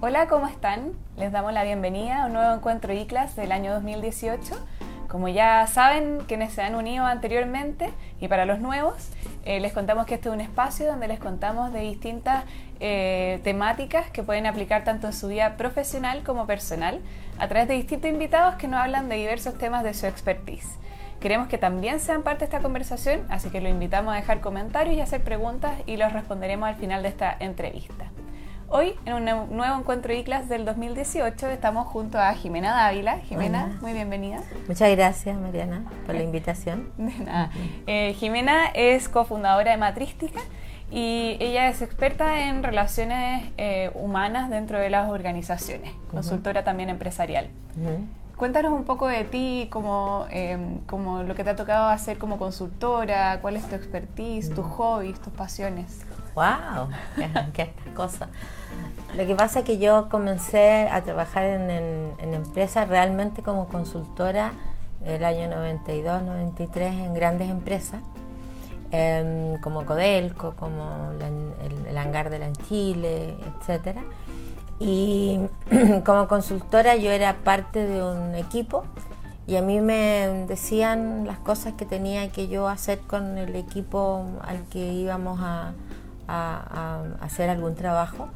Hola, ¿cómo están? Les damos la bienvenida a un nuevo encuentro ICLAS del año 2018. Como ya saben, quienes se han unido anteriormente y para los nuevos, eh, les contamos que este es un espacio donde les contamos de distintas eh, temáticas que pueden aplicar tanto en su vida profesional como personal a través de distintos invitados que nos hablan de diversos temas de su expertise. Queremos que también sean parte de esta conversación, así que lo invitamos a dejar comentarios y hacer preguntas y los responderemos al final de esta entrevista. Hoy, en un nuevo encuentro ICLAS del 2018, estamos junto a Jimena Dávila. Jimena, muy bienvenida. Muchas gracias, Mariana, por la invitación. De nada. Eh, Jimena es cofundadora de Matrística y ella es experta en relaciones eh, humanas dentro de las organizaciones, consultora también empresarial. Cuéntanos un poco de ti, como, em, como lo que te ha tocado hacer como consultora, cuál es tu expertise, tus hobbies, tus pasiones. ¡Wow! ¡Qué, cosa! Lo que pasa es que yo comencé a trabajar en, empresas realmente como consultora el año 92, 93 en grandes empresas, em, como Codelco, como el, hangar de la en Chile, etc. Y como consultora yo era parte de un equipo y a mí me decían las cosas que tenía que yo hacer con el equipo al que íbamos a, a, hacer algún trabajo.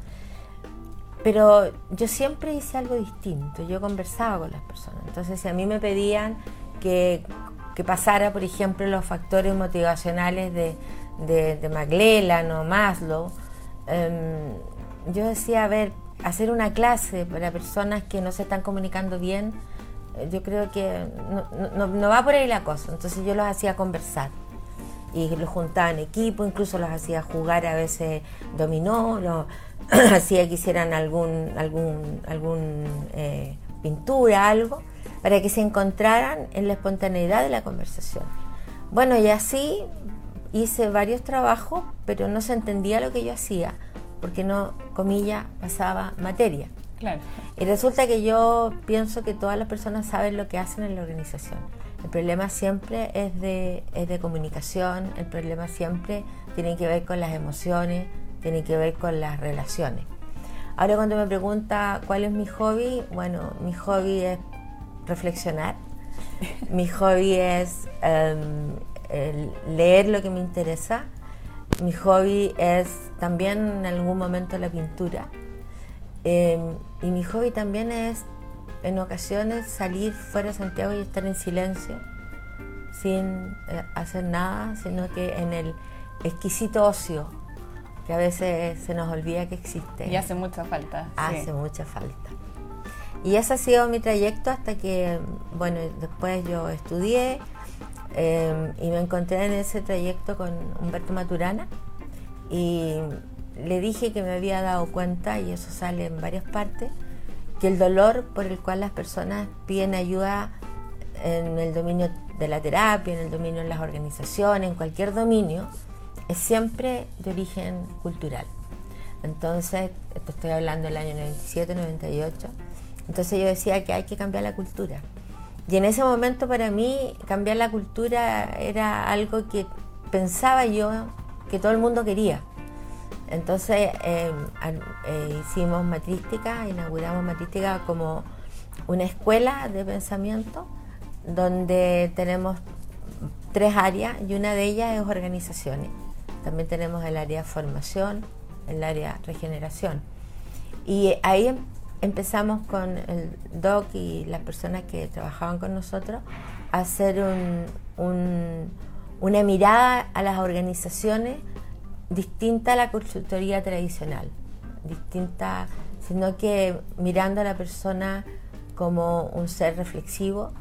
Pero yo siempre hice algo distinto, yo conversaba con las personas. Entonces, si a mí me pedían que, que pasara, por ejemplo, los factores motivacionales de, de, de o Maslow, em, yo decía, a ver, hacer una clase para personas que no se están comunicando bien, eh, yo creo que no, no, va por ahí la cosa. Entonces yo los hacía conversar y los juntaba en equipo, incluso los hacía jugar a veces dominó, los hacía que hicieran algún, algún, algún eh, pintura, algo, para que se encontraran en la espontaneidad de la conversación. Bueno, y así hice varios trabajos, pero no se entendía lo que yo hacía, porque no, comilla, pasaba materia. Claro. Y resulta que yo pienso que todas las personas saben lo que hacen en la organización el problema siempre es de, de comunicación, el problema siempre tiene que ver con las emociones, tiene que ver con las relaciones. Ahora cuando me pregunta cuál es mi hobby, bueno, mi hobby es reflexionar, mi hobby es em, leer lo que me interesa, mi hobby es también en algún momento la pintura. Em, y mi hobby también es en ocasiones salir fuera de Santiago y estar en silencio, sin eh, hacer nada, sino que en el exquisito ocio, que a veces se nos olvida que existe. Y hace mucha falta. Hace mucha falta. Y ese ha sido mi trayecto hasta que, bueno, después yo estudié em, y me encontré en ese trayecto con Humberto Maturana y le dije que me había dado cuenta, y eso sale en varias partes, que el dolor por el cual las personas piden ayuda en el dominio de la terapia, en el dominio de las organizaciones, en cualquier dominio, es siempre de origen cultural. Entonces, esto estoy hablando del año 97, 98, entonces yo decía que hay que cambiar la cultura. Y en ese momento para mí cambiar la cultura era algo que pensaba yo que todo el mundo quería. Entonces em, eh, hicimos matrística, inauguramos matrística como una escuela de pensamiento donde tenemos tres áreas y una de ellas es organizaciones. También tenemos el área formación, el área regeneración. Y ahí em, empezamos con el DOC y las personas que trabajaban con nosotros a hacer una mirada a las organizaciones distinta a la consultoría tradicional, distinta, sino que mirando a la persona como un ser reflexivo,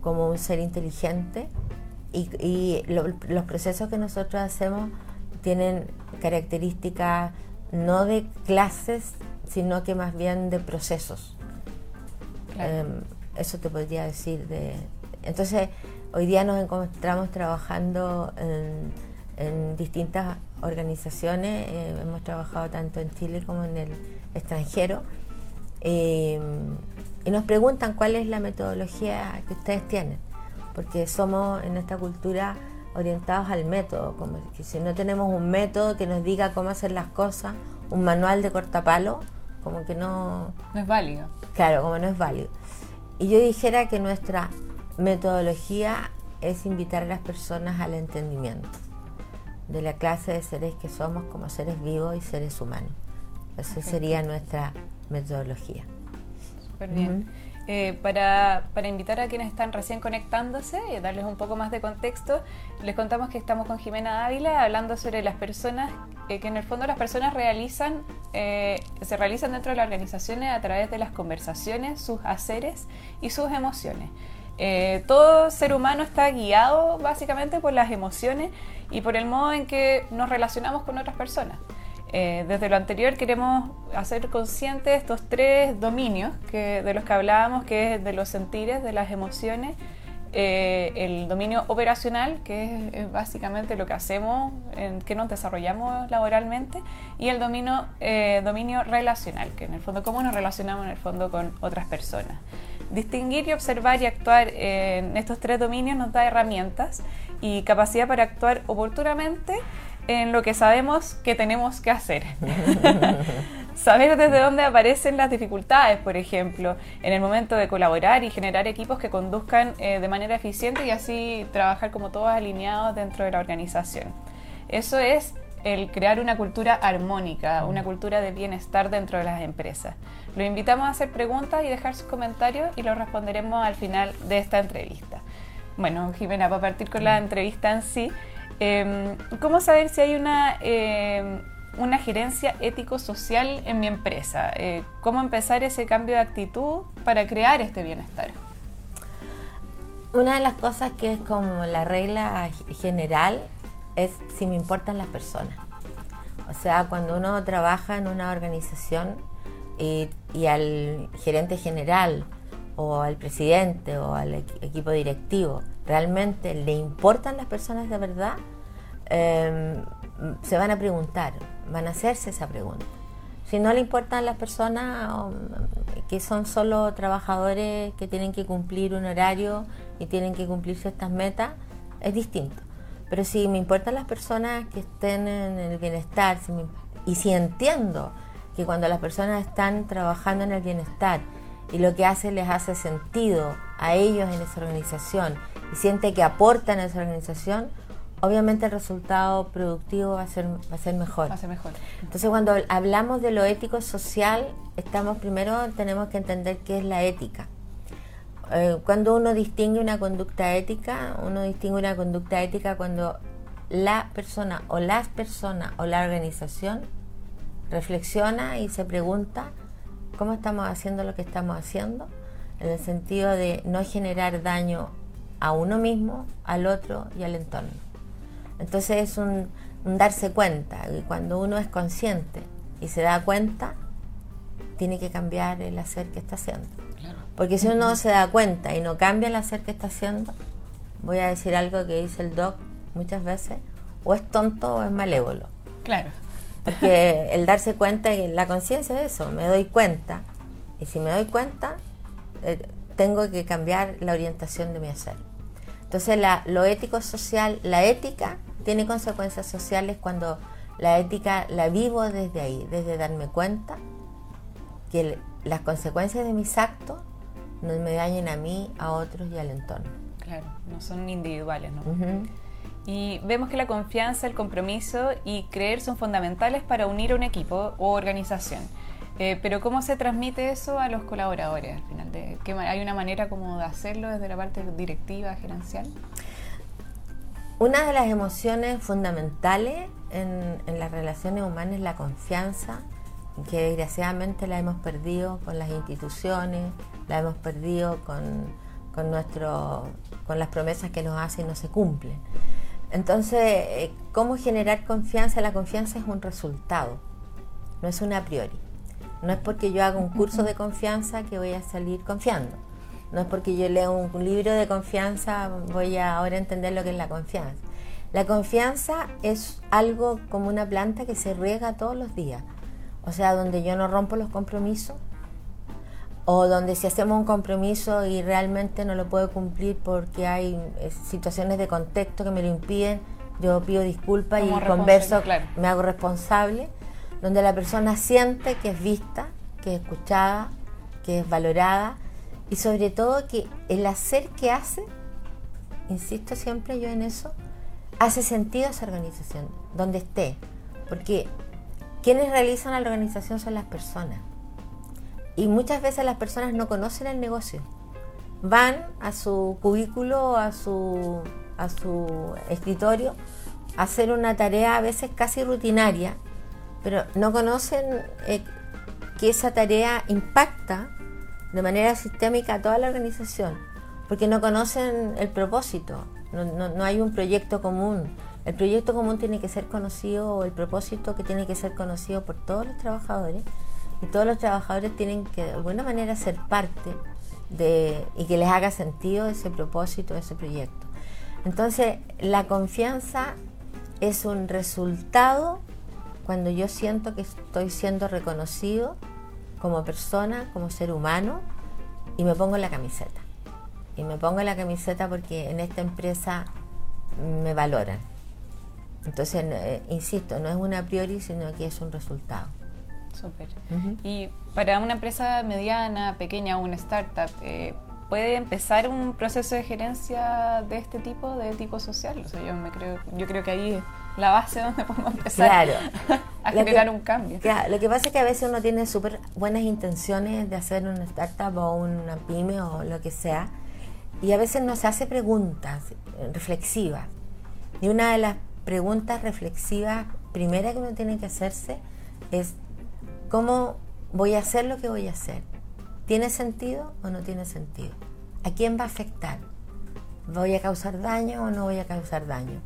como un ser inteligente y, los procesos que nosotros hacemos tienen características no de clases, sino que más bien de procesos. Em, eso te podría decir de... Entonces, hoy día nos encontramos trabajando en en distintas organizaciones, eh, hemos trabajado tanto en Chile como en el extranjero, eh, y nos preguntan cuál es la metodología que ustedes tienen, porque somos en esta cultura orientados al método, como que si no tenemos un método que nos diga cómo hacer las cosas, un manual de cortapalo, como que no... No es válido. Claro, como no es válido. Y yo dijera que nuestra metodología es invitar a las personas al entendimiento de la clase de seres que somos como seres vivos y seres humanos. Esa sería nuestra metodología. Súper bien. Eh, para, invitar a quienes están recién conectándose y darles un poco más de contexto, les contamos que estamos con Jimena Ávila hablando sobre las personas, eh, que en el fondo las personas realizan, eh, se realizan dentro de las organizaciones a través de las conversaciones, sus haceres y sus emociones. todo ser humano está guiado básicamente por las emociones y por el modo en que nos relacionamos con otras personas. Eh, desde lo anterior queremos hacer conscientes estos tres dominios que, de los que hablábamos, que es de los sentires, de las emociones, eh, el dominio operacional, que es, básicamente lo que hacemos, en que nos desarrollamos laboralmente, y el dominio, eh, dominio relacional, que en el fondo cómo nos relacionamos en el fondo con otras personas. Distinguir y observar y actuar en estos tres dominios nos da herramientas y capacidad para actuar oportunamente en lo que sabemos que tenemos que hacer. Saber desde dónde aparecen las dificultades, por ejemplo, en el momento de colaborar y generar equipos que conduzcan eh, de manera eficiente y así trabajar como todos alineados dentro de la organización. Eso es el crear una cultura armónica, una cultura de bienestar dentro de las empresas. Lo invitamos a hacer preguntas y dejar sus comentarios y los responderemos al final de esta entrevista. Bueno, Jimena, para partir con la entrevista en sí, Em, ¿Cómo saber si hay una, em, una gerencia ético-social en mi empresa? Eh, ¿Cómo empezar ese cambio de actitud para crear este bienestar? Una de las cosas que es como la regla general es si me importan las personas. O sea, cuando uno trabaja en una organización y, y al gerente general o al presidente o al equipo directivo realmente le importan las personas de verdad, em, se van a preguntar, van a hacerse esa pregunta. Si no le importan las personas que son solo trabajadores que tienen que cumplir un horario y tienen que cumplir ciertas metas, es distinto. Pero si me importan las personas que estén en el bienestar y si entiendo que cuando las personas están trabajando en el bienestar y lo que hace les hace sentido a ellos en esa organización y siente que aportan a esa organización, obviamente el resultado productivo va a ser, va a ser mejor. Va a ser mejor. Entonces cuando hablamos de lo ético social, estamos primero tenemos que entender qué es la ética. Eh, cuando uno distingue una conducta ética, uno distingue una conducta ética cuando la persona o las personas o la organización reflexiona y se pregunta cómo estamos haciendo lo que estamos haciendo, en el sentido de no generar daño a uno mismo, al otro y al entorno. Entonces es un, darse cuenta, y cuando uno es consciente y se da cuenta, tiene que cambiar el hacer que está haciendo. Porque si uno se da cuenta y no cambia el hacer que está haciendo, voy a decir algo que dice el doc muchas veces, o es tonto o es malévolo. Claro. Porque el darse cuenta, la conciencia es eso, me doy cuenta. Y si me doy cuenta, eh, tengo que cambiar la orientación de mi hacer. Entonces la, lo ético social, la ética tiene consecuencias sociales cuando la ética la vivo desde ahí, desde darme cuenta que las consecuencias de mis actos no me dañen a mí, a otros y al entorno. Claro, no son individuales, ¿no? Y vemos que la confianza, el compromiso y creer son fundamentales para unir a un equipo o organización. Eh, pero ¿cómo se transmite eso a los colaboradores al final? ¿Hay una manera como de hacerlo desde la parte directiva, gerencial? Una de las emociones fundamentales en, las relaciones humanas es la confianza, que desgraciadamente la hemos perdido con las instituciones, la hemos perdido con, con, nuestro, con las promesas que nos hacen y no se cumplen. Entonces, eh, ¿cómo generar confianza? La confianza es un resultado, no es una a priori. No es porque yo haga un curso de confianza que voy a salir confiando. No es porque yo lea un libro de confianza voy a ahora entender lo que es la confianza. La confianza es algo como una planta que se riega todos los días. O sea, donde yo no rompo los compromisos o donde si hacemos un compromiso y realmente no lo puedo cumplir porque hay eh, situaciones de contexto que me lo impiden, yo pido disculpas y converso, me hago responsable donde la persona siente que es vista, que es escuchada, que es valorada y sobre todo que el hacer que hace, insisto siempre yo en eso, hace sentido a esa organización, donde esté. Porque quienes realizan la organización son las personas. Y muchas veces las personas no conocen el negocio. Van a su cubículo, a su, a su escritorio, a hacer una tarea a veces casi rutinaria, pero no conocen eh, que esa tarea impacta de manera sistémica a toda la organización, porque no conocen el propósito, no, hay un proyecto común. El proyecto común tiene que ser conocido, el propósito que tiene que ser conocido por todos los trabajadores, y todos los trabajadores tienen que de alguna manera ser parte de, y que les haga sentido ese propósito, ese proyecto. Entonces, la confianza es un resultado cuando yo siento que estoy siendo reconocido como persona, como ser humano, y me pongo la camiseta. Y me pongo la camiseta porque en esta empresa me valoran. Entonces, eh, insisto, no es una priori, sino que es un resultado. Súper. Y para una empresa mediana, pequeña o una startup, eh, ¿puede empezar un proceso de gerencia de este tipo, de tipo social? O sea, yo, me creo, yo creo que ahí la base donde podemos empezar a generar un cambio. lo que pasa es que a veces uno tiene súper buenas intenciones de hacer una startup o una pyme o lo que sea, y a veces nos hace preguntas reflexivas. Y una de las preguntas reflexivas primera que uno tiene que hacerse es, ¿cómo voy a hacer lo que voy a hacer? ¿Tiene sentido o no tiene sentido? ¿A quién va a afectar? ¿Voy a causar daño o no voy a causar daño?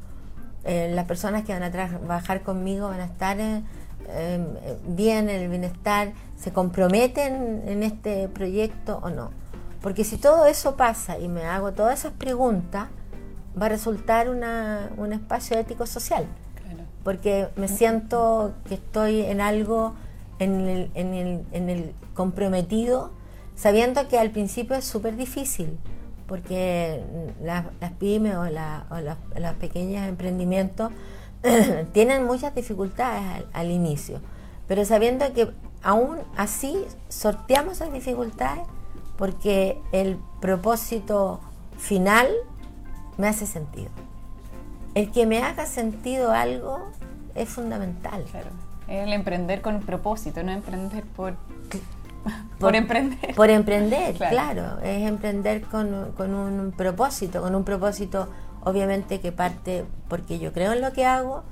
Eh, las personas que van a trabajar conmigo van a estar eh, eh, bien en el bienestar, se comprometen en este proyecto o no. Porque si todo eso pasa y me hago todas esas preguntas, va a resultar un espacio ético social. Porque me siento que estoy en algo, en el, comprometido, sabiendo que al principio es súper difícil porque las, pymes o, los, pequeños emprendimientos tienen muchas dificultades al, inicio, pero sabiendo que aún así sorteamos esas dificultades porque el propósito final me hace sentido. El que me haga sentido algo es fundamental. Claro. El emprender con propósito, no emprender por por, emprender. Por emprender, claro. Es emprender con, un propósito, con un propósito obviamente que parte porque yo creo en lo que hago,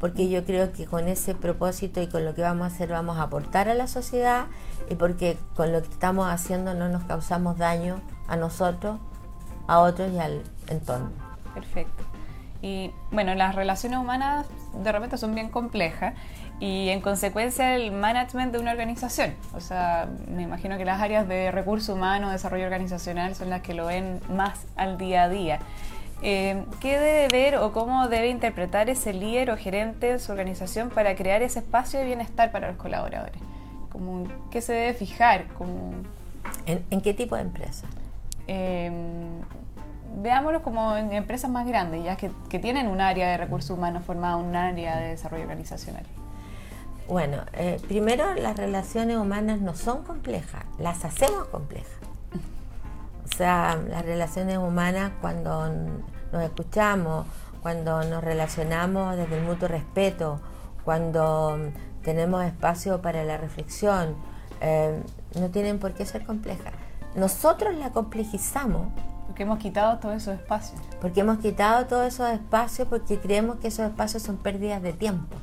porque yo creo que con ese propósito y con lo que vamos a hacer vamos a aportar a la sociedad y porque con lo que estamos haciendo no nos causamos daño a nosotros, a otros y al entorno. Perfecto. Y bueno, las relaciones humanas de repente son bien complejas y en consecuencia el management de una organización. O sea, me imagino que las áreas de recursos humanos, desarrollo organizacional son las que lo ven más al día a día. Eh, ¿Qué debe ver o cómo debe interpretar ese líder o gerente de su organización para crear ese espacio de bienestar para los colaboradores? Como, ¿Qué se debe fijar? Como, ¿En, qué tipo de empresa? Eh, veámoslo como en empresas más grandes, ya que, que tienen un área de recursos humanos formada, un área de desarrollo organizacional. Bueno, eh, primero las relaciones humanas no son complejas, las hacemos complejas. O sea, las relaciones humanas cuando nos escuchamos, cuando nos relacionamos desde el mutuo respeto, cuando tenemos espacio para la reflexión, eh, no tienen por qué ser complejas. Nosotros la complejizamos. Porque hemos quitado todos esos espacios. Porque hemos quitado todos esos espacios porque creemos que esos espacios son pérdidas de tiempo.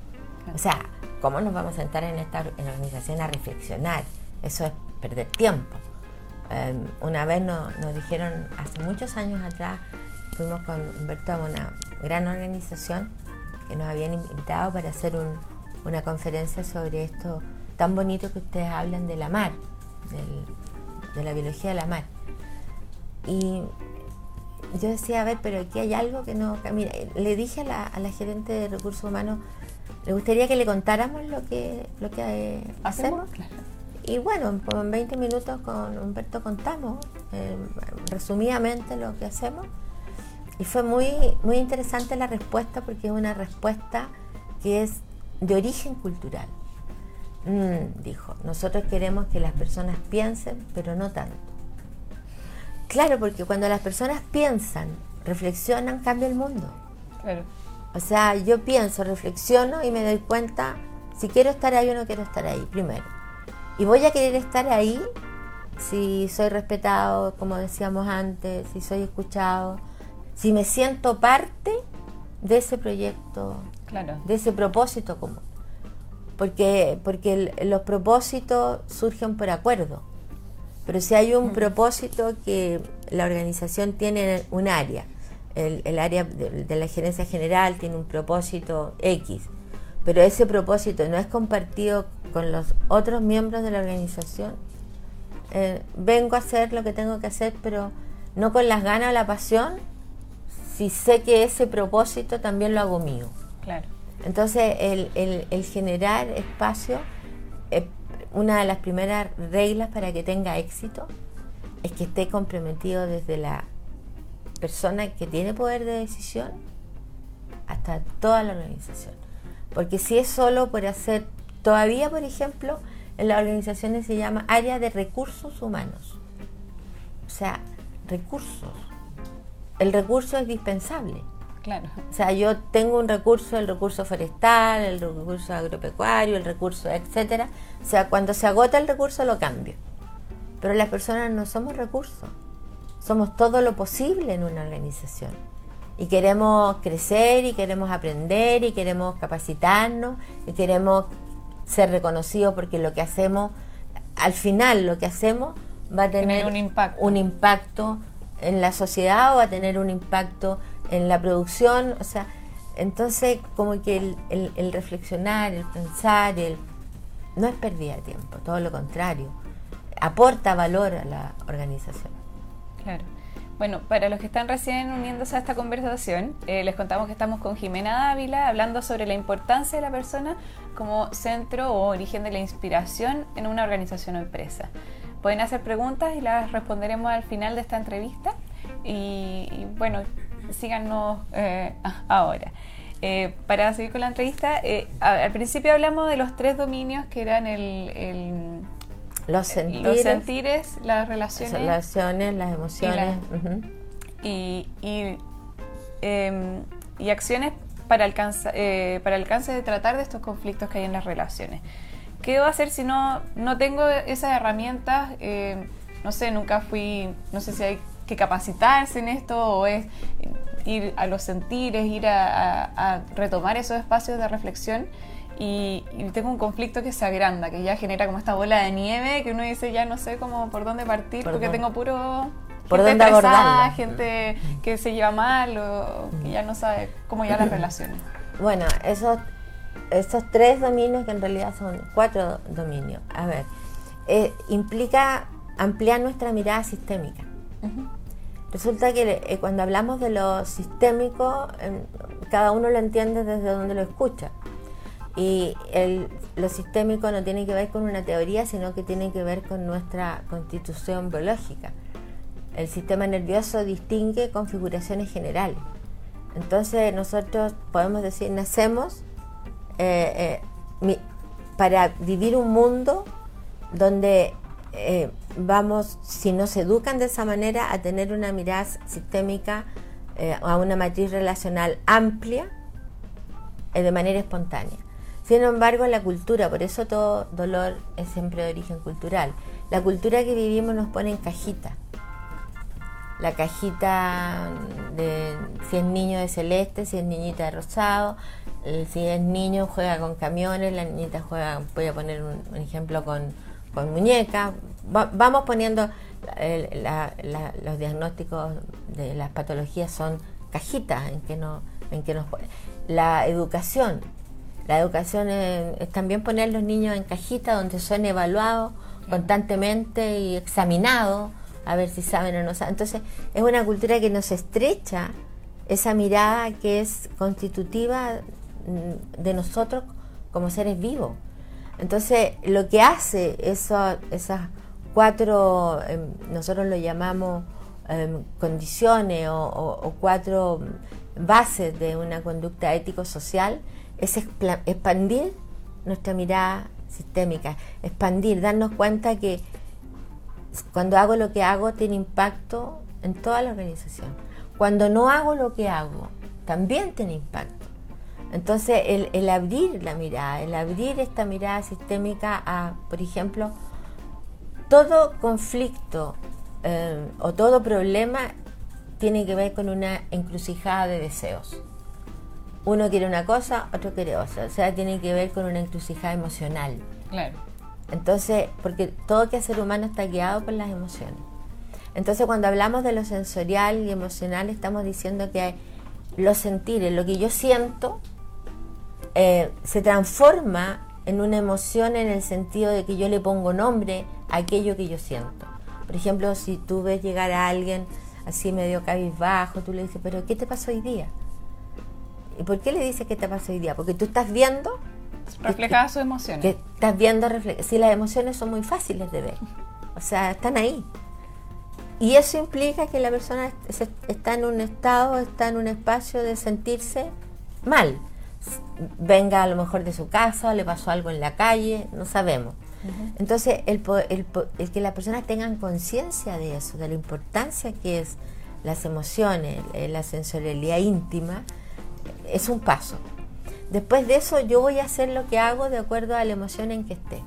O sea, ¿Cómo nos vamos a sentar en esta organización a reflexionar? Eso es perder tiempo. Em, una vez nos, dijeron, hace muchos años atrás, fuimos con Humberto a una gran organización que nos habían invitado para hacer una conferencia sobre esto tan bonito que ustedes hablan de la mar, de la biología de la mar. Y yo decía, a ver, pero aquí hay algo que no... Mira, le dije a la, a la gerente de recursos humanos, ¿Le gustaría que le contáramos lo que, lo que eh, hacemos? Y bueno, en 20 minutos con Humberto contamos eh, resumidamente lo que hacemos. Y fue muy, muy interesante la respuesta porque es una respuesta que es de origen cultural. Mm, dijo, nosotros queremos que las personas piensen, pero no tanto. Claro, porque cuando las personas piensan, reflexionan, cambia el mundo. O sea, yo pienso, reflexiono y me doy cuenta si quiero estar ahí o no quiero estar ahí, primero. Y voy a querer estar ahí si soy respetado, como decíamos antes, si soy escuchado, si me siento parte de ese proyecto, claro. de ese propósito común. Porque, porque los propósitos surgen por acuerdo. Pero si hay un propósito que la organización tiene un área, el, área de, la gerencia general tiene un propósito X, pero ese propósito no es compartido con los otros miembros de la organización, eh, vengo a hacer lo que tengo que hacer, pero no con las ganas o la pasión, si sé que ese propósito también lo hago mío. Claro. Entonces, el, generar espacio, eh, una de las primeras reglas para que tenga éxito es que esté comprometido desde la persona que tiene poder de decisión hasta toda la organización. Porque si es solo por hacer, todavía por ejemplo, en las organizaciones se llama área de recursos humanos. O sea, recursos. El recurso es dispensable. Claro. O sea, yo tengo un recurso, el recurso forestal, el recurso agropecuario, el recurso, etcétera. O sea, cuando se agota el recurso lo cambio. Pero las personas no somos recursos. Somos todo lo posible en una organización. Y queremos crecer y queremos aprender y queremos capacitarnos y queremos ser reconocidos porque lo que hacemos, al final lo que hacemos va a tener, un, impacto. un impacto en la sociedad o va a tener un impacto en la producción. O sea, entonces como que el, reflexionar, el pensar, el, no es pérdida de tiempo, todo lo contrario, aporta valor a la organización. Claro. Bueno, para los que están recién uniéndose a esta conversación, eh, les contamos que estamos con Jimena Dávila hablando sobre la importancia de la persona como centro o origen de la inspiración en una organización o empresa. Pueden hacer preguntas y las responderemos al final de esta entrevista. Y, bueno, síganos eh, ahora. Eh, para seguir con la entrevista, al principio hablamos de los tres dominios que eran el los sentires, sentires las relaciones. Las relaciones, las emociones. Y, y, em, y, acciones para, alcanza, eh, para alcance de tratar de estos conflictos que hay en las relaciones. ¿Qué debo hacer si no, no tengo esas herramientas? Eh, no sé, nunca fui, no sé si hay que capacitarse en esto o es ir a los sentires, ir a, a retomar esos espacios de reflexión y, tengo un conflicto que se agranda, que ya genera como esta bola de nieve, que uno dice ya no sé cómo por dónde partir, porque tengo puro por gente dónde gente que se lleva mal o que ya no sabe cómo ya las relaciones. Bueno, esos, esos tres dominios que en realidad son cuatro dominios, a ver, eh, implica ampliar nuestra mirada sistémica. Resulta que eh, cuando hablamos de lo sistémico, cada uno lo entiende desde donde lo escucha. Y el, lo sistémico no tiene que ver con una teoría, sino que tiene que ver con nuestra constitución biológica. El sistema nervioso distingue configuraciones generales. Entonces nosotros podemos decir, nacemos eh, eh, para vivir un mundo donde eh, vamos, si nos educan de esa manera, a tener una mirada sistémica, a una matriz relacional amplia, de manera espontánea. Sin embargo, la cultura, por eso todo dolor es siempre de origen cultural. La cultura que vivimos nos pone en cajita. La cajita de si es niño de celeste, si es niñita de rosado, si es niño juega con camiones, la niñita juega, voy a poner un, ejemplo con, con muñecas. vamos poniendo los diagnósticos de las patologías son cajitas en que no en que nos la educación la educación es, también poner los niños en cajita donde son evaluados constantemente y examinados a ver si saben o no saben. Entonces es una cultura que nos estrecha esa mirada que es constitutiva mm, de nosotros como seres vivos. Entonces lo que hace eso, esas cuatro, em, nosotros lo llamamos em, condiciones o cuatro bases de una conducta ético-social, es expandir nuestra mirada sistémica, expandir, darnos cuenta que cuando hago lo que hago tiene impacto en toda la organización. Cuando no hago lo que hago, también tiene impacto. Entonces, el, abrir la mirada, el abrir esta mirada sistémica a, por ejemplo, todo conflicto eh, o todo problema tiene que ver con una encrucijada de deseos. Uno quiere una cosa, otro quiere otra. O sea, tiene que ver con una encrucijada emocional. Claro. Entonces, porque todo que ser humano está guiado por las emociones. Entonces, cuando hablamos de lo sensorial y emocional, estamos diciendo que los sentires, lo que yo siento, eh, se transforma en una emoción en el sentido de que yo le pongo nombre a aquello que yo siento. Por ejemplo, si tú ves llegar a alguien así medio cabizbajo, tú le dices, pero ¿qué te pasó hoy día? ¿Y por qué le dices que te pasó hoy día? Porque tú estás viendo... Reflejadas sus emociones. Que estás viendo... Si las emociones son muy fáciles de ver. O sea, están ahí. Y eso implica que la persona está en un estado, está en un espacio de sentirse mal. Venga a lo mejor de su casa, le pasó algo en la calle, no sabemos. Entonces, el, el, el, que las personas tengan conciencia de eso, de la importancia que es las emociones, eh, la sensorialidad íntima, es un paso. Después de eso, yo voy a hacer lo que hago de acuerdo a la emoción en que esté.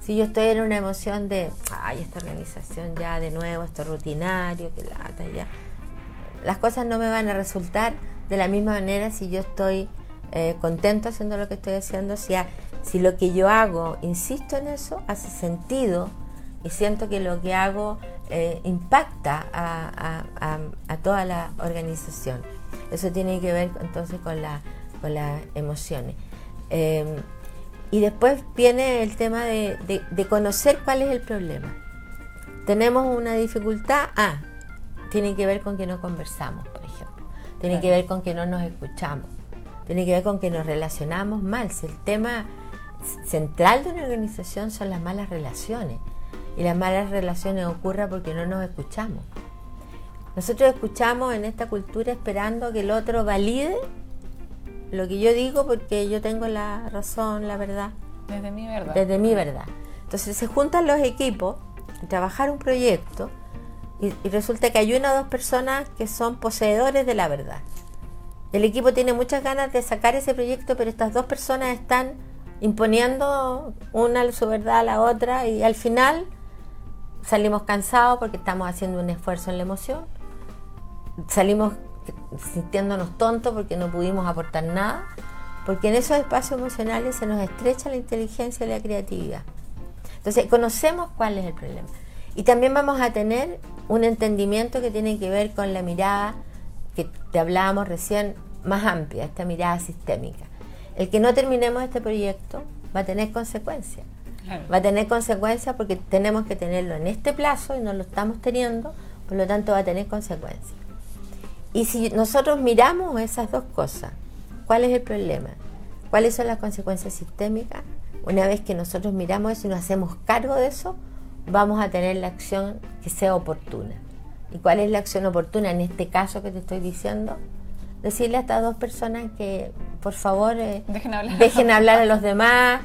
Si yo estoy en una emoción de, ay, esta organización ya de nuevo, esto rutinario, que lata, ya. Las cosas no me van a resultar de la misma manera si yo estoy eh, contento haciendo lo que estoy haciendo, si, si lo que yo hago, insisto en eso, hace sentido y siento que lo que hago eh, impacta a, toda la organización. Eso tiene que ver entonces con, la, con las emociones. Em, y después viene el tema de, conocer cuál es el problema. Tenemos una dificultad, ah, tiene que ver con que no conversamos, por ejemplo. Tiene que ver con que no nos escuchamos. Tiene que ver con que nos relacionamos mal. Si el tema central de una organización son las malas relaciones. Y las malas relaciones ocurren porque no nos escuchamos. Nosotros escuchamos en esta cultura esperando que el otro valide lo que yo digo porque yo tengo la razón, la verdad. Desde mi verdad. Desde mi verdad. Entonces se juntan los equipos y trabajar un proyecto y, resulta que hay una o dos personas que son poseedores de la verdad. El equipo tiene muchas ganas de sacar ese proyecto, pero estas dos personas están imponiendo una su verdad a la otra y al final salimos cansados porque estamos haciendo un esfuerzo en la emoción. Salimos sintiéndonos tontos porque no pudimos aportar nada, porque en esos espacios emocionales se nos estrecha la inteligencia y la creatividad. Entonces, conocemos cuál es el problema. Y también vamos a tener un entendimiento que tiene que ver con la mirada que te hablábamos recién, más amplia, esta mirada sistémica. El que no terminemos este proyecto va a tener consecuencias. Va a tener consecuencias porque tenemos que tenerlo en este plazo y no lo estamos teniendo, por lo tanto va a tener consecuencias. Y si nosotros miramos esas dos cosas, ¿cuál es el problema? ¿Cuáles son las consecuencias sistémicas? Una vez que nosotros miramos eso y nos hacemos cargo de eso, vamos a tener la acción que sea oportuna. ¿Y cuál es la acción oportuna en este caso que te estoy diciendo? Decirle a estas dos personas que por favor eh, dejen, hablar. a los demás,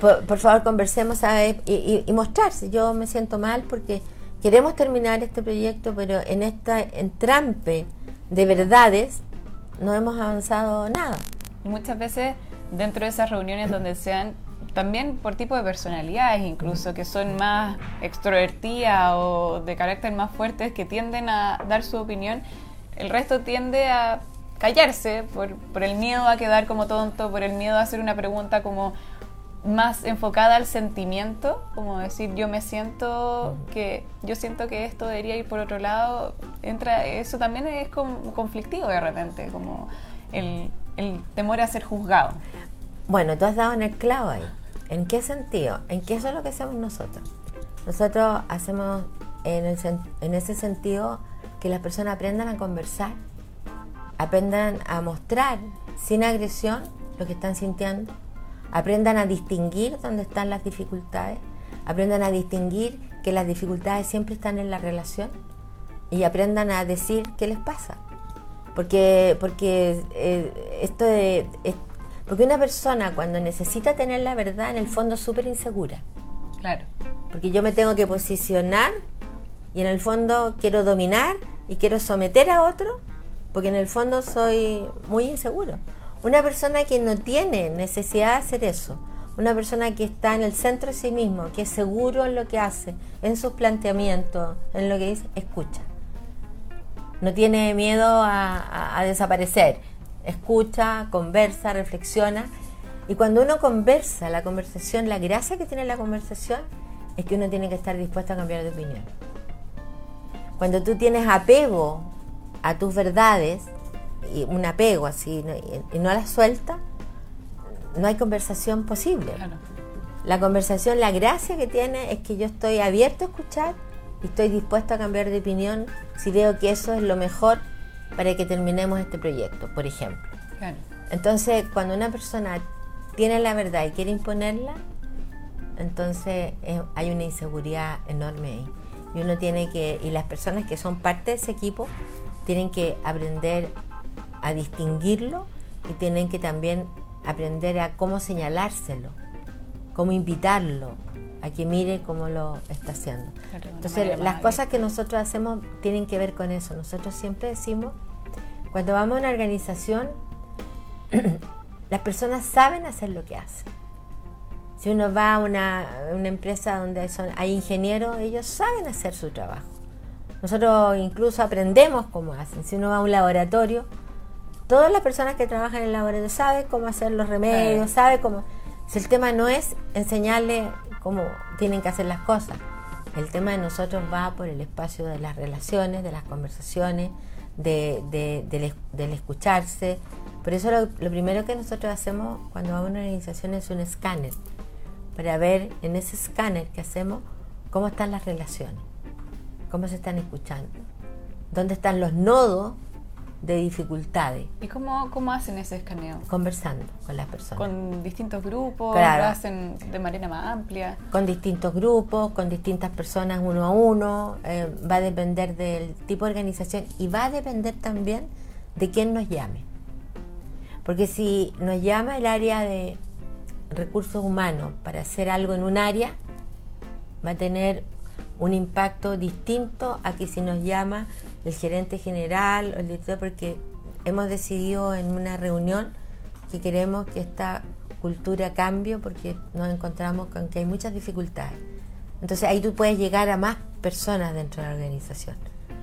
por, favor conversemos y, y, mostrarse. Yo me siento mal porque queremos terminar este proyecto, pero en esta entrampe de verdades, no hemos avanzado nada. Muchas veces dentro de esas reuniones donde sean también por tipo de personalidades incluso, que son más extrovertidas o de carácter más fuertes, que tienden a dar su opinión, el resto tiende a callarse por, por el miedo a quedar como tonto, por el miedo a hacer una pregunta como más enfocada al sentimiento, como decir yo me siento que yo siento que esto debería ir por otro lado, entra eso también es conflictivo de repente, como el, temor a ser juzgado. Bueno, tú has dado en el clavo ahí. ¿En qué sentido? ¿En qué eso es lo que hacemos nosotros? Nosotros hacemos en, en ese sentido que las personas aprendan a conversar, aprendan a mostrar sin agresión lo que están sintiendo aprendan a distinguir dónde están las dificultades, aprendan a distinguir que las dificultades siempre están en la relación y aprendan a decir qué les pasa. Porque, porque eh, esto de, Porque una persona cuando necesita tener la verdad, en el fondo es súper insegura. Claro. Porque yo me tengo que posicionar y en el fondo quiero dominar y quiero someter a otro, porque en el fondo soy muy inseguro. Una persona que no tiene necesidad de hacer eso, una persona que está en el centro de sí mismo, que es seguro en lo que hace, en sus planteamientos, en lo que dice, escucha. No tiene miedo a, desaparecer. Escucha, conversa, reflexiona. Y cuando uno conversa, la conversación, la gracia que tiene la conversación es que uno tiene que estar dispuesto a cambiar de opinión. Cuando tú tienes apego a tus verdades, y un apego así, y no las sueltas, no hay conversación posible. La conversación, la gracia que tiene es que yo estoy abierto a escuchar y estoy dispuesto a cambiar de opinión si veo que eso es lo mejor para que terminemos este proyecto, por ejemplo. Entonces, cuando una persona tiene la verdad y quiere imponerla, entonces eh, hay una inseguridad enorme ahí. Y uno tiene que, y las personas que son parte de ese equipo, tienen que aprender a distinguirlo y tienen que también aprender a cómo señalárselo, cómo invitarlo a que mire cómo lo está haciendo. Entonces, las cosas que nosotros hacemos tienen que ver con eso. Nosotros siempre decimos, cuando vamos a una organización, las personas saben hacer lo que hacen. Si uno va a una, empresa donde hay ingenieros, ellos saben hacer su trabajo. Nosotros incluso aprendemos cómo hacen. Si uno va a un laboratorio, todas las personas que trabajan en el laboratorio saben cómo hacer los remedios, saben cómo... Si el tema no es enseñarles cómo tienen que hacer las cosas, el tema de nosotros va por el espacio de las relaciones, de las conversaciones, de, del, escucharse. Por eso lo, primero que nosotros hacemos cuando vamos a una organización es un escáner, para ver en ese escáner que hacemos cómo están las relaciones, cómo se están escuchando, dónde están los nodos de dificultades. ¿Y cómo, cómo hacen ese escaneo? Conversando con las personas. ¿Con distintos grupos? ¿Lo hacen de manera más amplia? Con distintos grupos, con distintas personas uno a uno. Eh, va a depender del tipo de organización y va a depender también de quién nos llame. Porque si nos llama el área de recursos humanos para hacer algo en un área, va a tener un impacto distinto a que si nos llama el gerente general o el director, porque hemos decidido en una reunión que queremos que esta cultura cambie porque nos encontramos con que hay muchas dificultades. Entonces ahí tú puedes llegar a más personas dentro de la organización.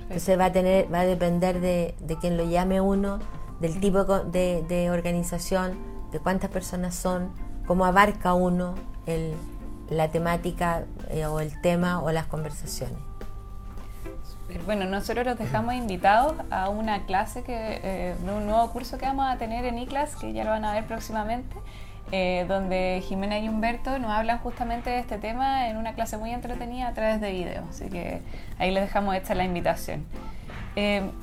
Entonces va a tener, va a depender de, de quién lo llame uno, del tipo de, de organización, de cuántas personas son, cómo abarca uno el, la temática eh, o el tema o las conversaciones. Bueno, nosotros los dejamos invitados a una clase, que, eh, un nuevo curso que vamos a tener en ICLAS, que ya lo van a ver próximamente, eh, donde Jimena y Humberto nos hablan justamente de este tema en una clase muy entretenida a través de video. Así que ahí les dejamos esta la invitación.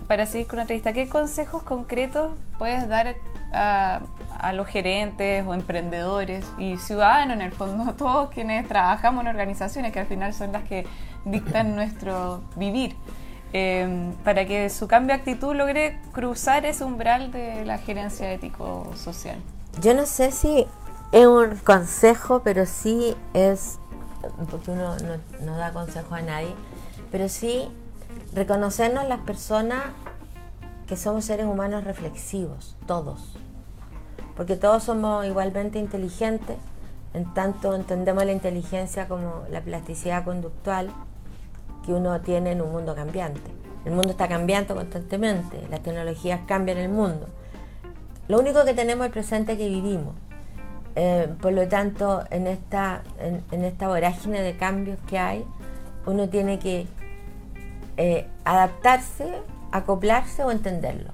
para seguir con la entrevista, ¿qué consejos concretos puedes dar a, a, los gerentes o emprendedores y ciudadanos, en el fondo, todos quienes trabajamos en organizaciones que al final son las que dictan nuestro vivir, em, para que su cambio de actitud logre cruzar ese umbral de la gerencia ético-social. Yo no sé si es un consejo, pero sí es, porque uno no, no da consejo a nadie, pero sí reconocernos las personas que somos seres humanos reflexivos, todos. Porque todos somos igualmente inteligentes, en tanto entendemos la inteligencia como la plasticidad conductual que uno tiene en un mundo cambiante. El mundo está cambiando constantemente, las tecnologías cambian el mundo. Lo único que tenemos es el presente que vivimos. Eh, por lo tanto, en esta, en, esta vorágine de cambios que hay, uno tiene que eh, adaptarse acoplarse o entenderlo.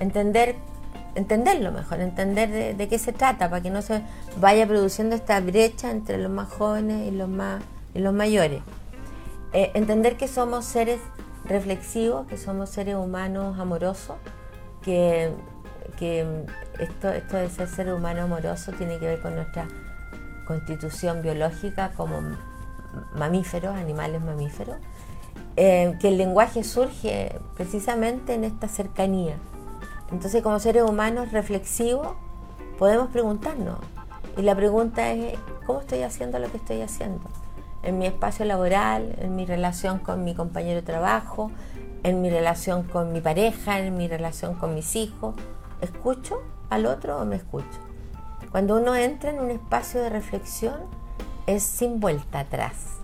Entender, entenderlo mejor, entender de, qué se trata, para que no se vaya produciendo esta brecha entre los más jóvenes y los, más, y los mayores. Eh, entender que somos seres reflexivos, que somos seres humanos amorosos, que, esto, esto de ser ser humano amoroso tiene que ver con nuestra constitución biológica como mamíferos, animales mamíferos, eh, que el lenguaje surge precisamente en esta cercanía. Entonces, como seres humanos reflexivos, podemos preguntarnos. Y la pregunta es, ¿cómo estoy haciendo lo que estoy haciendo? En mi espacio laboral, en mi relación con mi compañero de trabajo, en mi relación con mi pareja, en mi relación con mis hijos. ¿Escucho al otro o me escucho? Cuando uno entra en un espacio de reflexión, es sin vuelta atrás.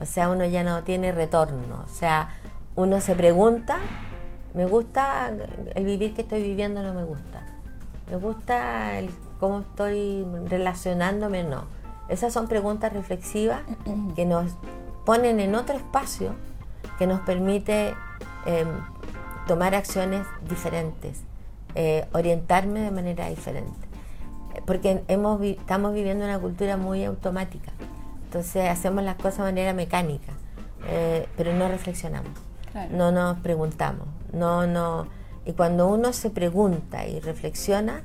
O sea, uno ya no tiene retorno. O sea, uno se pregunta, ¿me gusta el vivir que estoy viviendo? No me gusta. ¿Me gusta el cómo estoy relacionándome? No. Esas son preguntas reflexivas que nos ponen en otro espacio que nos permite em, tomar acciones diferentes, eh, orientarme de manera diferente porque hemos, estamos viviendo una cultura muy automática. Entonces hacemos las cosas de manera mecánica, eh, pero no reflexionamos, no nos preguntamos, no, no. Y cuando uno se pregunta y reflexiona,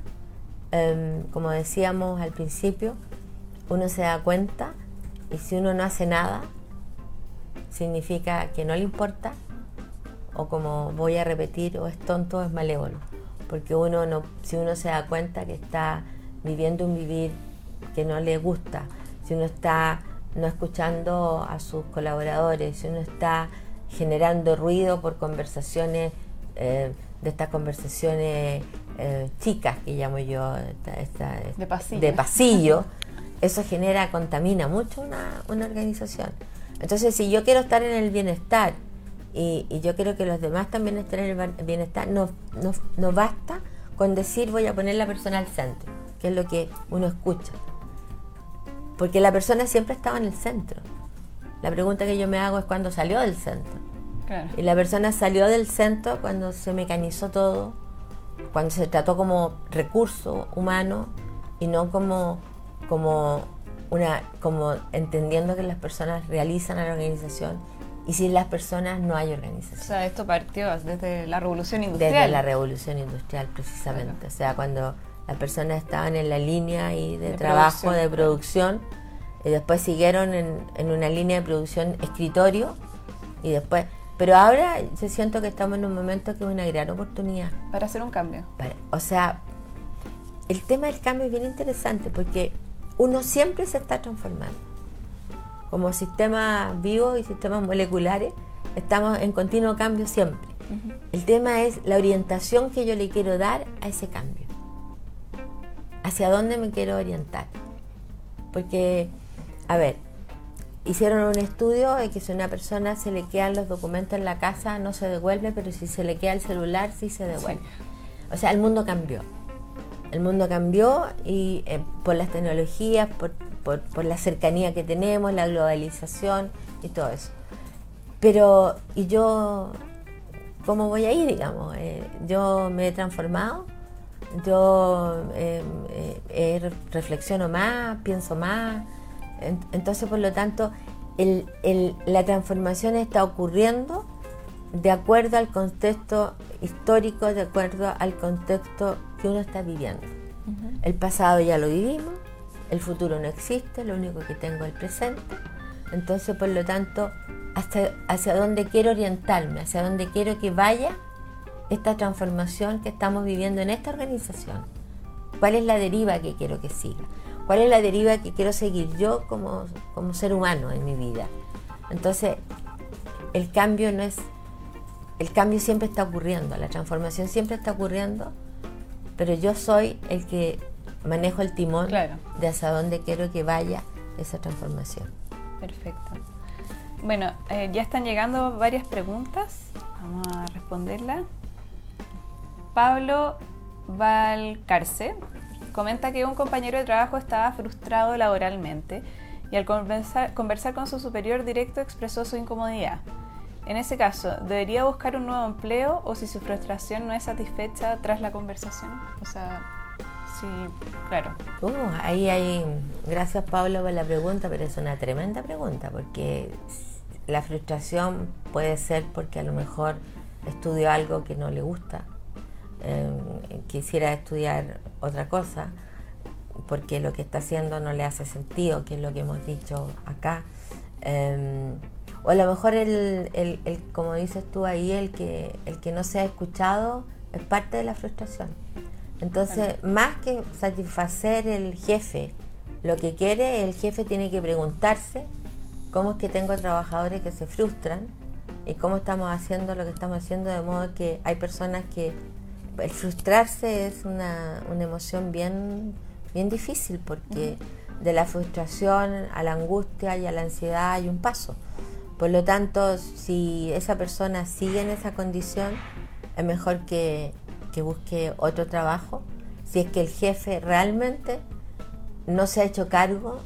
em, como decíamos al principio, uno se da cuenta y si uno no hace nada, significa que no le importa o como voy a repetir, o es tonto o es malévolo. Porque uno no, si uno se da cuenta que está viviendo un vivir que no le gusta, si uno está no escuchando a sus colaboradores, si uno está generando ruido por conversaciones, eh, de estas conversaciones eh, chicas que llamo yo, de pasillo, eso genera, contamina mucho una, organización. Entonces, si yo quiero estar en el bienestar y, yo quiero que los demás también estén en el bienestar, no, no, no basta con decir voy a poner la persona al centro que es lo que uno escucha. Porque la persona siempre estaba en el centro. La pregunta que yo me hago es cuándo salió del centro. Y la persona salió del centro cuando se mecanizó todo, cuando se trató como recurso humano y no como, como, una, como entendiendo que las personas realizan a la organización y sin las personas no hay organización. O sea, esto partió desde la revolución industrial. Desde la revolución industrial, precisamente. O sea, cuando las personas estaban en la línea de, trabajo, de producción, y después siguieron en, una línea de producción escritorio, y después... Pero ahora yo siento que estamos en un momento que es una gran oportunidad. Para hacer un cambio. o sea, el tema del cambio es bien interesante porque uno siempre se está transformando. Como sistemas vivos y sistemas moleculares, estamos en continuo cambio siempre. El tema es la orientación que yo le quiero dar a ese cambio hacia dónde me quiero orientar. Porque, a ver, hicieron un estudio de que si a una persona se le quedan los documentos en la casa no se devuelve, pero si se le queda el celular sí se devuelve. O sea, el mundo cambió. El mundo cambió y eh, por las tecnologías, por, por, la cercanía que tenemos, la globalización y todo eso. Pero, ¿y yo cómo voy a ir, digamos? Eh, yo me he transformado yo eh, reflexiono más, pienso más. Entonces, por lo tanto, la transformación está ocurriendo de acuerdo al contexto histórico, de acuerdo al contexto que uno está viviendo. El pasado ya lo vivimos, el futuro no existe, lo único que tengo es el presente. Entonces, por lo tanto, hasta, hacia dónde quiero orientarme, hacia dónde quiero que vaya esta transformación que estamos viviendo en esta organización? ¿Cuál es la deriva que quiero que siga? ¿Cuál es la deriva que quiero seguir yo como, como ser humano en mi vida? Entonces, el cambio no es... El cambio siempre está ocurriendo, la transformación siempre está ocurriendo, pero yo soy el que manejo el timón de hacia dónde quiero que vaya esa transformación. Perfecto. Bueno, eh, ya están llegando varias preguntas. Vamos a responderlas. Pablo Valcarce comenta que un compañero de trabajo estaba frustrado laboralmente y al conversar, con su superior directo expresó su incomodidad. En ese caso, ¿debería buscar un nuevo empleo o si su frustración no es satisfecha tras la conversación? O sea, sí, claro. Uh, ahí hay, gracias Pablo por la pregunta, pero es una tremenda pregunta porque la frustración puede ser porque a lo mejor estudió algo que no le gusta Em, quisiera estudiar otra cosa, porque lo que está haciendo no le hace sentido, que es lo que hemos dicho acá. Em, o a lo mejor, el, el, como dices tú ahí, el que, el que no se ha escuchado es parte de la frustración. Entonces, más que satisfacer el jefe, lo que quiere, el jefe tiene que preguntarse cómo es que tengo trabajadores que se frustran y cómo estamos haciendo lo que estamos haciendo, de modo que hay personas que el frustrarse es una, una emoción bien, bien difícil porque de la frustración a la angustia y a la ansiedad hay un paso. Por lo tanto, si esa persona sigue en esa condición, es mejor que, que busque otro trabajo. Si es que el jefe realmente no se ha hecho cargo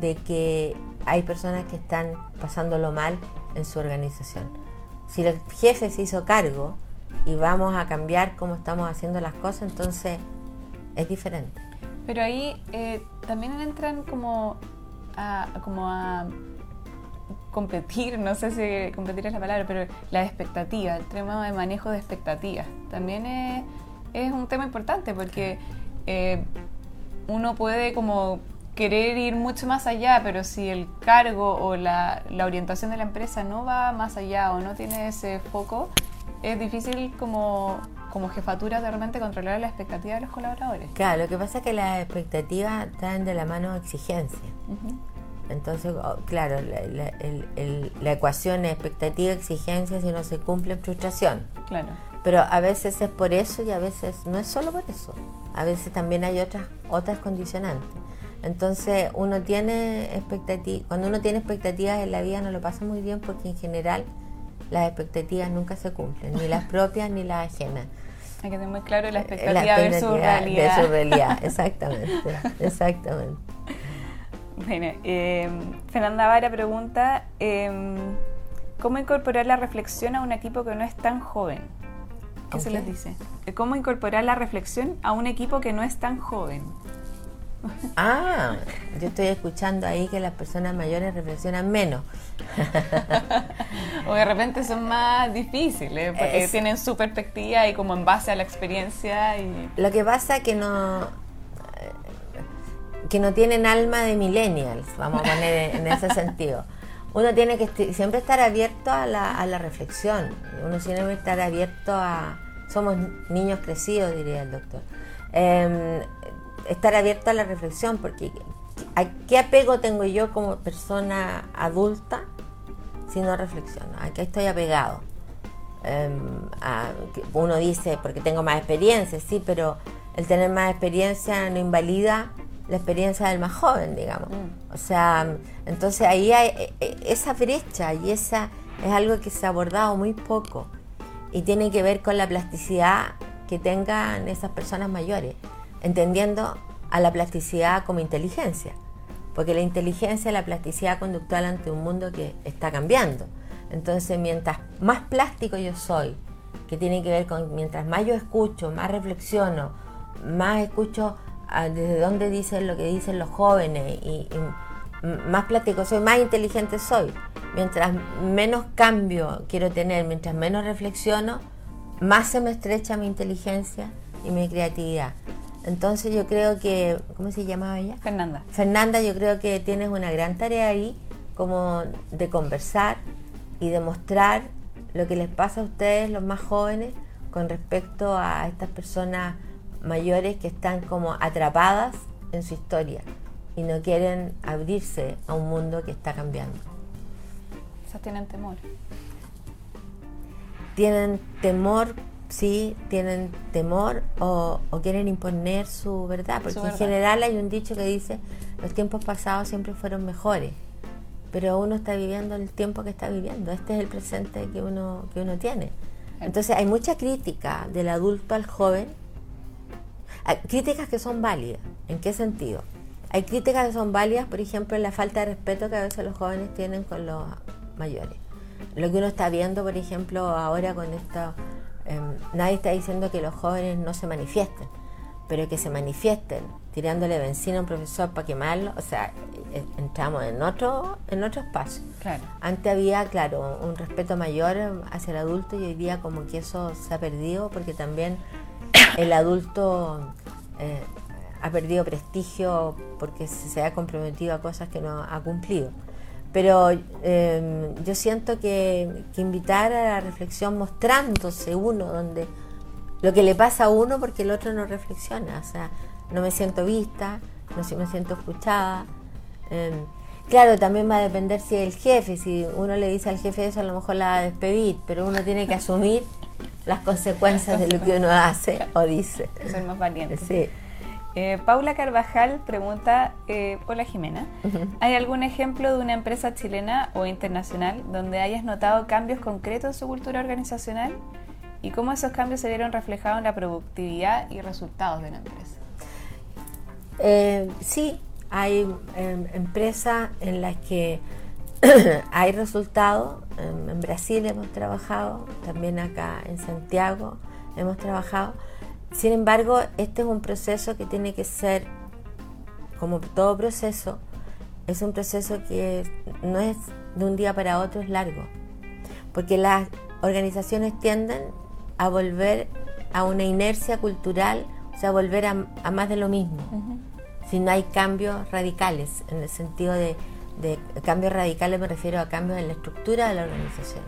de que hay personas que están pasándolo mal en su organización. Si el jefe se hizo cargo y vamos a cambiar cómo estamos haciendo las cosas, entonces es diferente. Pero ahí eh, también entran como a, como a competir, no sé si competir es la palabra, pero la expectativa, el tema de manejo de expectativas. También es, es un tema importante porque eh, uno puede como querer ir mucho más allá, pero si el cargo o la, la, orientación de la empresa no va más allá o no tiene ese foco, es difícil como, como jefatura de repente controlar la expectativa de los colaboradores. Claro, lo que pasa es que las expectativas traen de la mano exigencia. Entonces, oh, claro, la, la, el, la ecuación es expectativa-exigencia, si no se cumple, frustración. Claro. Pero a veces es por eso y a veces no es solo por eso. A veces también hay otras, otras condicionantes. Entonces uno tiene expectativas, cuando uno tiene expectativas en la vida no lo pasa muy bien porque en general las expectativas nunca se cumplen, ni las propias ni las ajenas. Hay que tener muy claro la expectativa, la expectativa versus realidad. Versus realidad, exactamente, exactamente. Bueno, eh, Fernanda Vara pregunta, eh, ¿cómo incorporar la reflexión a un equipo que no es tan joven? ¿Qué se les dice? ¿Cómo incorporar la reflexión a un equipo que no es tan joven? Ah, yo estoy escuchando ahí que las personas mayores reflexionan menos. o de repente son más difíciles, porque tienen su perspectiva y como en base a la experiencia. Y... Lo que pasa es que no que no tienen alma de millennials, vamos a poner en ese sentido. Uno tiene que siempre estar abierto a la, a la reflexión, uno que estar abierto a... Somos niños crecidos, diría el doctor. Eh, estar abierto a la reflexión, porque qué apego tengo yo como persona adulta si no reflexiono? ¿A qué estoy apegado? A, uno dice, porque tengo más experiencia, sí, pero el tener más experiencia no invalida la experiencia del más joven, digamos. Mm. O sea, entonces ahí hay e, e, esa brecha y esa es algo que se ha abordado muy poco y tiene que ver con la plasticidad que tengan esas personas mayores, entendiendo a la plasticidad como inteligencia, porque la inteligencia es la plasticidad conductual ante un mundo que está cambiando. Entonces, mientras más plástico yo soy, que tiene que ver con mientras más yo escucho, más reflexiono, más escucho desde dónde dicen lo que dicen los jóvenes y, más plástico soy, más inteligente soy. Mientras menos cambio quiero tener, mientras menos reflexiono, más se me estrecha mi inteligencia y mi creatividad. Entonces yo creo que, ¿cómo se llamaba ella? Fernanda. Fernanda, yo creo que tienes una gran tarea ahí, como de conversar y de mostrar lo que les pasa a ustedes, los más jóvenes, con respecto a estas personas mayores que están como atrapadas en su historia y no quieren abrirse a un mundo que está cambiando. Esas tienen temor. Tienen temor, sí, tienen temor o, quieren imponer su verdad, porque en general hay un dicho que dice, los tiempos pasados siempre fueron mejores, pero uno está viviendo el tiempo que está viviendo, este es el presente que uno, que uno tiene. Entonces hay mucha crítica del adulto al joven críticas que son válidas. ¿En qué sentido? Hay críticas que son válidas, por ejemplo, en la falta de respeto que a veces los jóvenes tienen con los mayores. Lo que uno está viendo, por ejemplo, ahora con esto, em, nadie está diciendo que los jóvenes no se manifiesten, pero que se manifiesten tirándole benzina a un profesor para quemarlo, o sea, e, entramos en otro, en otro espacio. Antes había, claro, un respeto mayor hacia el adulto y hoy día como que eso se ha perdido porque también el adulto eh, ha perdido prestigio porque se ha comprometido a cosas que no ha cumplido. Pero em, yo siento que, invitar a la reflexión mostrándose uno donde lo que le pasa a uno porque el otro no reflexiona. O sea, no me siento vista, no me siento escuchada. Em, claro, también va a depender si el jefe. Si uno le dice al jefe eso, a lo mejor la va a despedir, pero uno tiene que asumir las consecuencias de lo que uno hace o dice. Ser más valiente. Sí. Eh, Paula Carvajal pregunta, eh, hola Jimena, ¿hay algún ejemplo de una empresa chilena o internacional donde hayas notado cambios concretos en su cultura organizacional? ¿Y cómo esos cambios se vieron reflejados en la productividad y resultados de la empresa? Eh, sí, hay em, empresas en las que hay resultados. En, Brasil hemos trabajado, también acá en Santiago hemos trabajado. Sin embargo, este es un proceso que tiene que ser, como todo proceso, es un proceso que no es de un día para otro, es largo. Porque las organizaciones tienden a volver a una inercia cultural, o sea, a volver a, más de lo mismo. Si no hay cambios radicales, en el sentido de, cambios radicales me refiero a cambios en la estructura de la organización.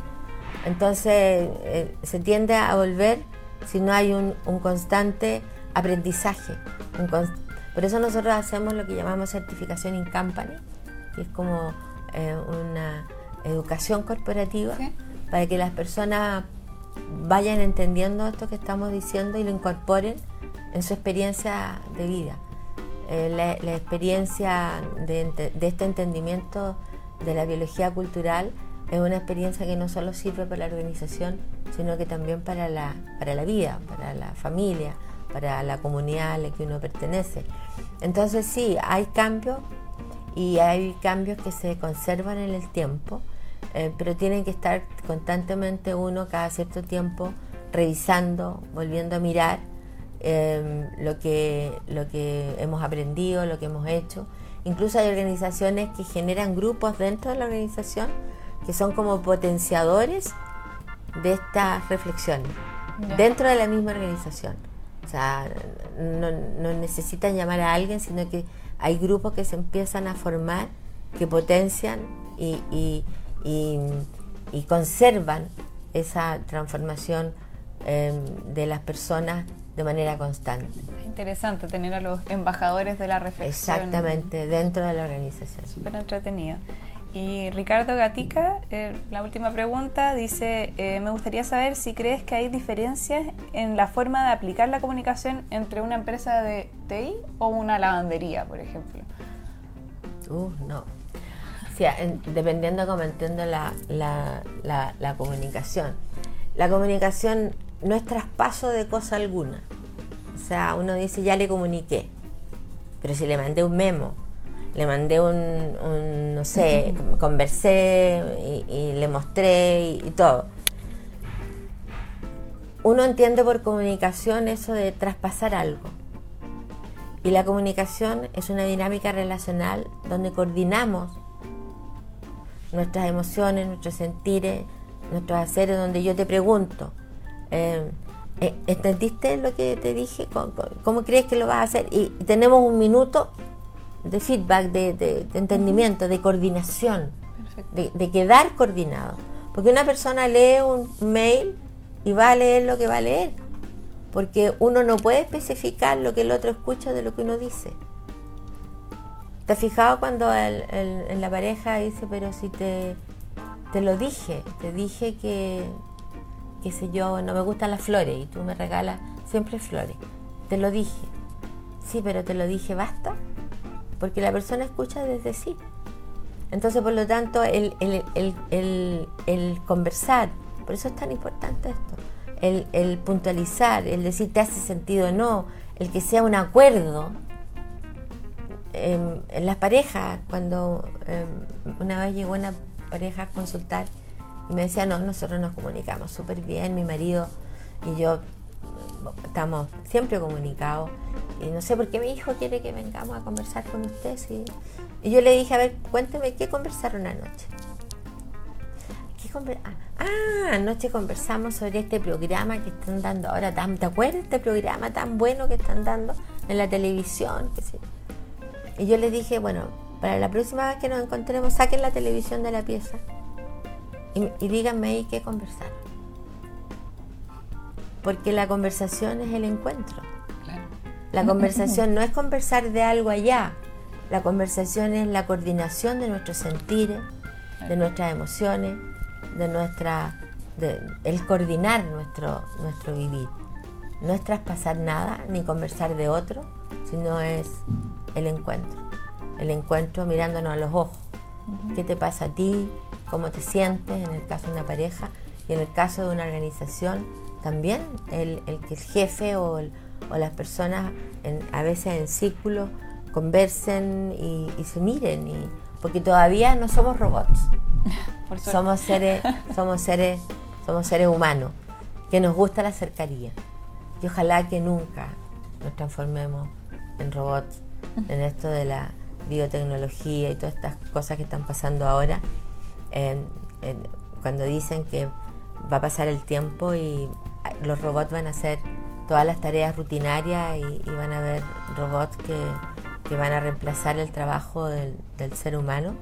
Entonces eh, se tiende a volver si no hay un, constante aprendizaje. por eso nosotros hacemos lo que llamamos certificación in company, que es como eh, una educación corporativa para que las personas vayan entendiendo esto que estamos diciendo y lo incorporen en su experiencia de vida. Eh, la, experiencia de, este entendimiento de la biología cultural es una experiencia que no solo sirve para la organización, sino que también para la, para la vida, para la familia, para la comunidad a la que uno pertenece. Entonces sí, hay cambios y hay cambios que se conservan en el tiempo eh, pero tienen que estar constantemente uno cada cierto tiempo revisando, volviendo a mirar em, lo, que, lo que hemos aprendido, lo que hemos hecho. Incluso hay organizaciones que generan grupos dentro de la organización que son como potenciadores de estas reflexiones, dentro de la misma organización. O sea, no, necesitan llamar a alguien, sino que hay grupos que se empiezan a formar, que potencian y y, conservan esa transformación em, de las personas de manera constante. Interesante tener a los embajadores de la reflexión. Exactamente, dentro de la organización. Súper entretenido. Y Ricardo Gatica, eh, la última pregunta, dice, eh, me gustaría saber si crees que hay diferencias en la forma de aplicar la comunicación entre una empresa de TI o una lavandería, por ejemplo. Uh, no, dependiendo cómo entiendo la, la, comunicación. La comunicación no es traspaso de cosa alguna. O sea, uno dice, ya le comuniqué, pero si le mandé un memo, le mandé un, no sé, conversé y, le mostré y, todo. Uno entiende por comunicación eso de traspasar algo. Y la comunicación es una dinámica relacional donde coordinamos nuestras emociones, nuestros sentires, nuestros haceres, donde yo te pregunto, eh, eh, ¿entendiste lo que te dije? ¿Cómo, crees que lo vas a hacer? Y tenemos un minuto de feedback, de, entendimiento, de coordinación, de, quedar coordinado. Porque una persona lee un mail y va a leer lo que va a leer, porque uno no puede especificar lo que el otro escucha de lo que uno dice. ¿Te has fijado cuando en la pareja dice, pero si te, te lo dije, te dije que, qué sé yo, no me gustan las flores y tú me regalas siempre flores? Te lo dije. Sí, pero te lo dije, basta. Porque la persona escucha desde sí. Entonces, por lo tanto, el, el, conversar, por eso es tan importante esto, el, puntualizar, el decir te hace sentido o no, el que sea un acuerdo, en, las parejas, cuando em, una vez llegó una pareja a consultar y me decía, no, nosotros nos comunicamos súper bien, mi marido y yo estamos siempre comunicados y no sé por qué mi hijo quiere que vengamos a conversar con usted. Y yo le dije, a ver, cuénteme, ¿qué conversaron anoche? ¿Qué ah, ah, anoche conversamos sobre este programa que están dando ahora, ¿te acuerdas este programa tan bueno que están dando en la televisión? Y yo les dije, bueno, para la próxima vez que nos encontremos, saquen la televisión de la pieza y, díganme ahí qué conversar. Porque la conversación es el encuentro. La conversación no es conversar de algo allá. La conversación es la coordinación de nuestros sentires, de nuestras emociones, de nuestra, de, el coordinar nuestro, nuestro vivir. No es traspasar nada ni conversar de otro, sino es el encuentro. El encuentro mirándonos a los ojos. ¿Qué te pasa a ti? ¿Cómo te sientes en el caso de una pareja? Y en el caso de una organización, también el, que el jefe o, las personas a veces en círculo conversen y, se miren, y, porque todavía no somos robots. somos seres, somos seres, somos seres humanos, que nos gusta la cercanía. Y ojalá que nunca nos transformemos en robots, en esto de la biotecnología y todas estas cosas que están pasando ahora, cuando dicen que va a pasar el tiempo y los robots van a hacer todas las tareas rutinarias y, van a haber robots que, van a reemplazar el trabajo del, ser humano.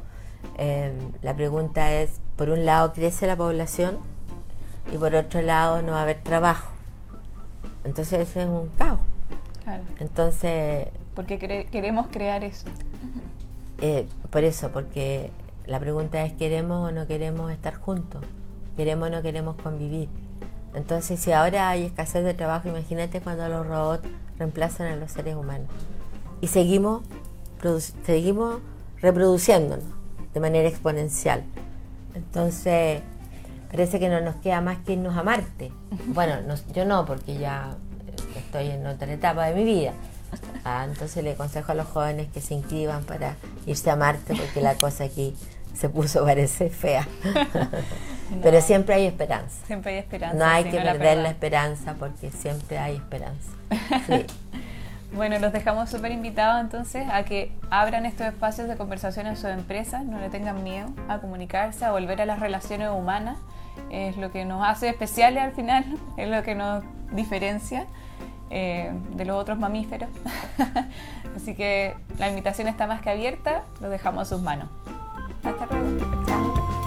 Em, la pregunta es, por un lado crece la población y por otro lado no va a haber trabajo. Entonces eso es un caos. Entonces... Porque queremos crear eso. Eh, por eso, porque la pregunta es, ¿queremos o no queremos estar juntos? ¿Queremos o no queremos convivir? Entonces, si ahora hay escasez de trabajo, imagínate cuando los robots reemplazan a los seres humanos. Y seguimos, seguimos reproduciéndonos de manera exponencial. Entonces, parece que no nos queda más que irnos a Marte. Bueno, yo no, porque ya estoy en otra etapa de mi vida. Ah, entonces le aconsejo a los jóvenes que se inscriban para irse a Marte, porque la cosa aquí se puso, parece fea. Pero siempre hay esperanza. Siempre hay esperanza. No hay que perder la, esperanza porque siempre hay esperanza. bueno, los dejamos súper invitados entonces a que abran estos espacios de conversación en sus empresas, no le tengan miedo a comunicarse, a volver a las relaciones humanas. Es lo que nos hace especiales al final, es lo que nos diferencia. Eh, de los otros mamíferos. Así que la invitación está más que abierta, lo dejamos a sus manos. Hasta luego.